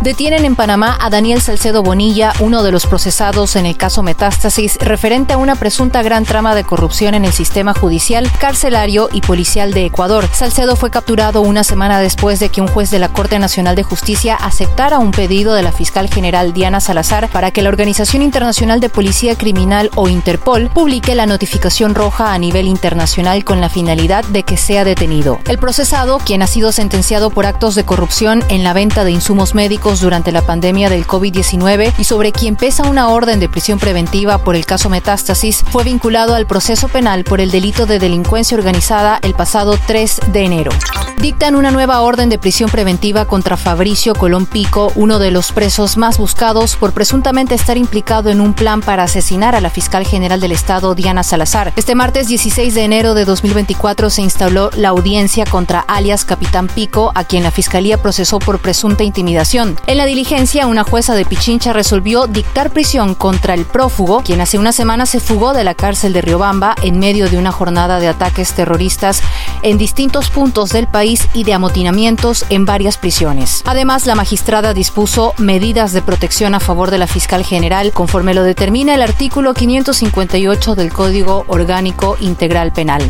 Detienen en Panamá a Daniel Salcedo Bonilla, uno de los procesados en el caso Metástasis, referente a una presunta gran trama de corrupción en el sistema judicial, carcelario y policial de Ecuador. Salcedo fue capturado una semana después de que un juez de la Corte Nacional de Justicia aceptara un pedido de la fiscal general Diana Salazar para que la Organización Internacional de Policía Criminal o Interpol publique la notificación roja a nivel internacional con la finalidad de que sea detenido. El procesado, quien ha sido sentenciado por actos de corrupción en la venta de insumos médicos, durante la pandemia del COVID-19 y sobre quien pesa una orden de prisión preventiva por el caso Metástasis, fue vinculado al proceso penal por el delito de delincuencia organizada el pasado 3 de enero dictan una nueva orden de prisión preventiva contra Fabricio Colón Pico, uno de los presos más buscados por presuntamente estar implicado en un plan para asesinar a la fiscal general del Estado, Diana Salazar. Este martes 16 de enero de 2024 se instaló la audiencia contra alias Capitán Pico, a quien la fiscalía procesó por presunta intimidación. En la diligencia, una jueza de Pichincha resolvió dictar prisión contra el prófugo, quien hace una semana se fugó de la cárcel de Riobamba en medio de una jornada de ataques terroristas en distintos puntos del país y de amotinamientos en varias prisiones. Además, la magistrada dispuso medidas de protección a favor de la fiscal general conforme lo determina el artículo 558 del Código Orgánico Integral Penal.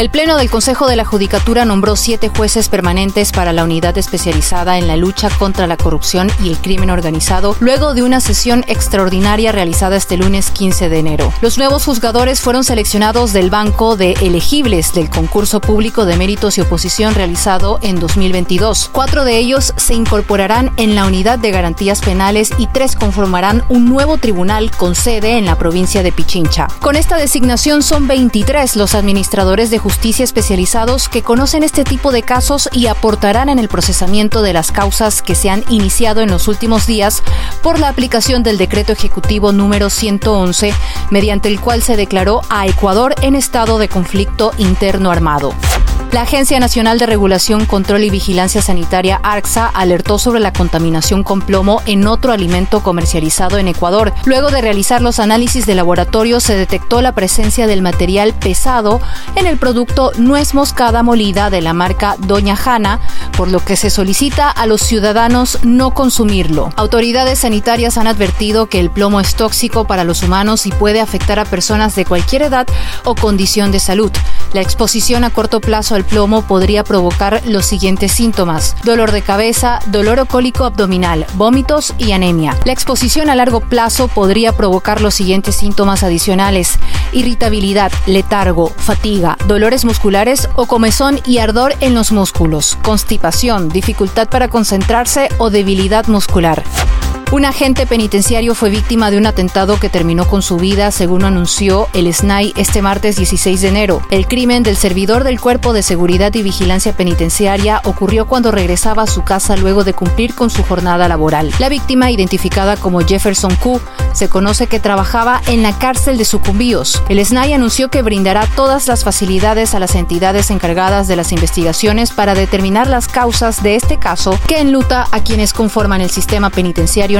El Pleno del Consejo de la Judicatura nombró siete jueces permanentes para la unidad especializada en la lucha contra la corrupción y el crimen organizado, luego de una sesión extraordinaria realizada este lunes 15 de enero. Los nuevos juzgadores fueron seleccionados del banco de elegibles del concurso público de méritos y oposición realizado en 2022. Cuatro de ellos se incorporarán en la unidad de garantías penales y tres conformarán un nuevo tribunal con sede en la provincia de Pichincha. Con esta designación son 23 los administradores de justicia justicia especializados que conocen este tipo de casos y aportarán en el procesamiento de las causas que se han iniciado en los últimos días por la aplicación del decreto ejecutivo número 111, mediante el cual se declaró a Ecuador en estado de conflicto interno armado. La Agencia Nacional de Regulación, Control y Vigilancia Sanitaria, ARCSA, alertó sobre la contaminación con plomo en otro alimento comercializado en Ecuador. Luego de realizar los análisis de laboratorio, se detectó la presencia del material pesado en el producto nuez moscada molida de la marca Doña Jana, por lo que se solicita a los ciudadanos no consumirlo. Autoridades sanitarias han advertido que el plomo es tóxico para los humanos y puede afectar a personas de cualquier edad o condición de salud. La exposición a corto plazo al plomo podría provocar los siguientes síntomas: dolor de cabeza, dolor cólico abdominal, vómitos y anemia. La exposición a largo plazo podría provocar los siguientes síntomas adicionales: irritabilidad, letargo, fatiga, dolores musculares o comezón y ardor en los músculos, constipación, dificultad para concentrarse o debilidad muscular. Un agente penitenciario fue víctima de un atentado que terminó con su vida, según anunció el SNAI este martes 16 de enero. El crimen del servidor del Cuerpo de Seguridad y Vigilancia Penitenciaria ocurrió cuando regresaba a su casa luego de cumplir con su jornada laboral. La víctima, identificada como Jefferson Q, se conoce que trabajaba en la cárcel de Sucumbíos. El SNAI anunció que brindará todas las facilidades a las entidades encargadas de las investigaciones para determinar las causas de este caso que enluta a quienes conforman el sistema penitenciario